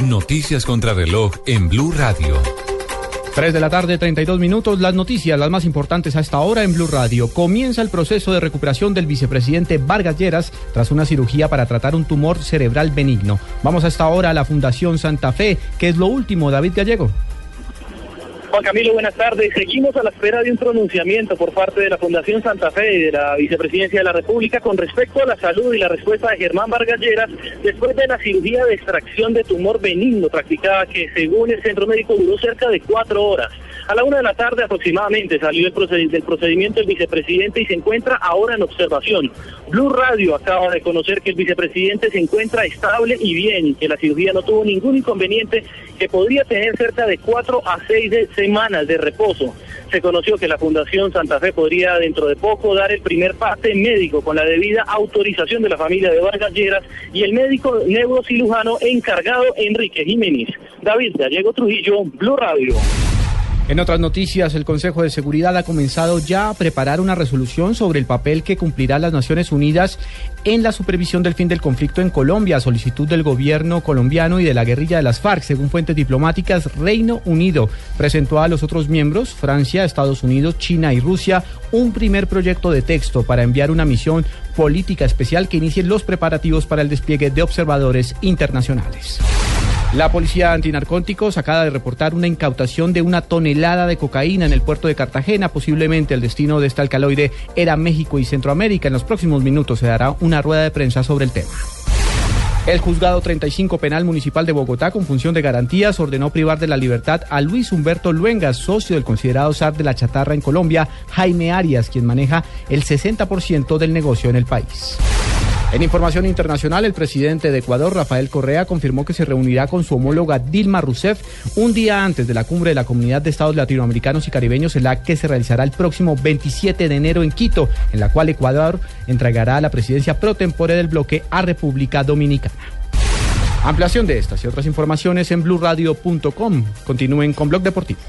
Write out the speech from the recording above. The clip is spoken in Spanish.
Noticias contra reloj en Blue Radio. 3 de la tarde, 32 minutos. Las noticias, las más importantes hasta ahora en Blue Radio. Comienza el proceso de recuperación del vicepresidente Vargas Lleras tras una cirugía para tratar un tumor cerebral benigno. Vamos hasta ahora a la Fundación Santa Fe, que es lo último, David Gallego. Juan Camilo, buenas tardes. Seguimos a la espera de un pronunciamiento por parte de la Fundación Santa Fe y de la Vicepresidencia de la República con respecto a la salud y la respuesta de Germán Vargas Lleras después de la cirugía de extracción de tumor benigno practicada que según el centro médico duró cerca de cuatro horas. A la una de la tarde aproximadamente salió el del procedimiento el vicepresidente y se encuentra ahora en observación. Blue Radio acaba de conocer que el vicepresidente se encuentra estable y bien que la cirugía no tuvo ningún inconveniente que podría tener cerca de cuatro a seis semanas de reposo. Se conoció que la Fundación Santa Fe podría dentro de poco dar el primer parte médico con la debida autorización de la familia de Vargas Lleras y el médico neurocirujano encargado Enrique Jiménez. David Gallego Trujillo, Blue Radio. En otras noticias, el Consejo de Seguridad ha comenzado ya a preparar una resolución sobre el papel que cumplirán las Naciones Unidas en la supervisión del fin del conflicto en Colombia, a solicitud del gobierno colombiano y de la guerrilla de las FARC. Según fuentes diplomáticas, Reino Unido presentó a los otros miembros, Francia, Estados Unidos, China y Rusia, un primer proyecto de texto para enviar una misión política especial que inicie los preparativos para el despliegue de observadores internacionales. La policía antinarcóticos acaba de reportar una incautación de una tonelada de cocaína en el puerto de Cartagena. Posiblemente el destino de este alcaloide era México y Centroamérica. En los próximos minutos se dará una rueda de prensa sobre el tema. El juzgado 35 penal municipal de Bogotá, con función de garantías, ordenó privar de la libertad a Luis Humberto Luengas, socio del considerado SAR de la chatarra en Colombia, Jaime Arias, quien maneja el 60% del negocio en el país. En información internacional, el presidente de Ecuador, Rafael Correa, confirmó que se reunirá con su homóloga Dilma Rousseff un día antes de la cumbre de la Comunidad de Estados Latinoamericanos y Caribeños, en la que se realizará el próximo 27 de enero en Quito, en la cual Ecuador entregará la presidencia pro tempore del bloque a República Dominicana. Ampliación de estas y otras informaciones en blurradio.com. Continúen con Blog Deportivo.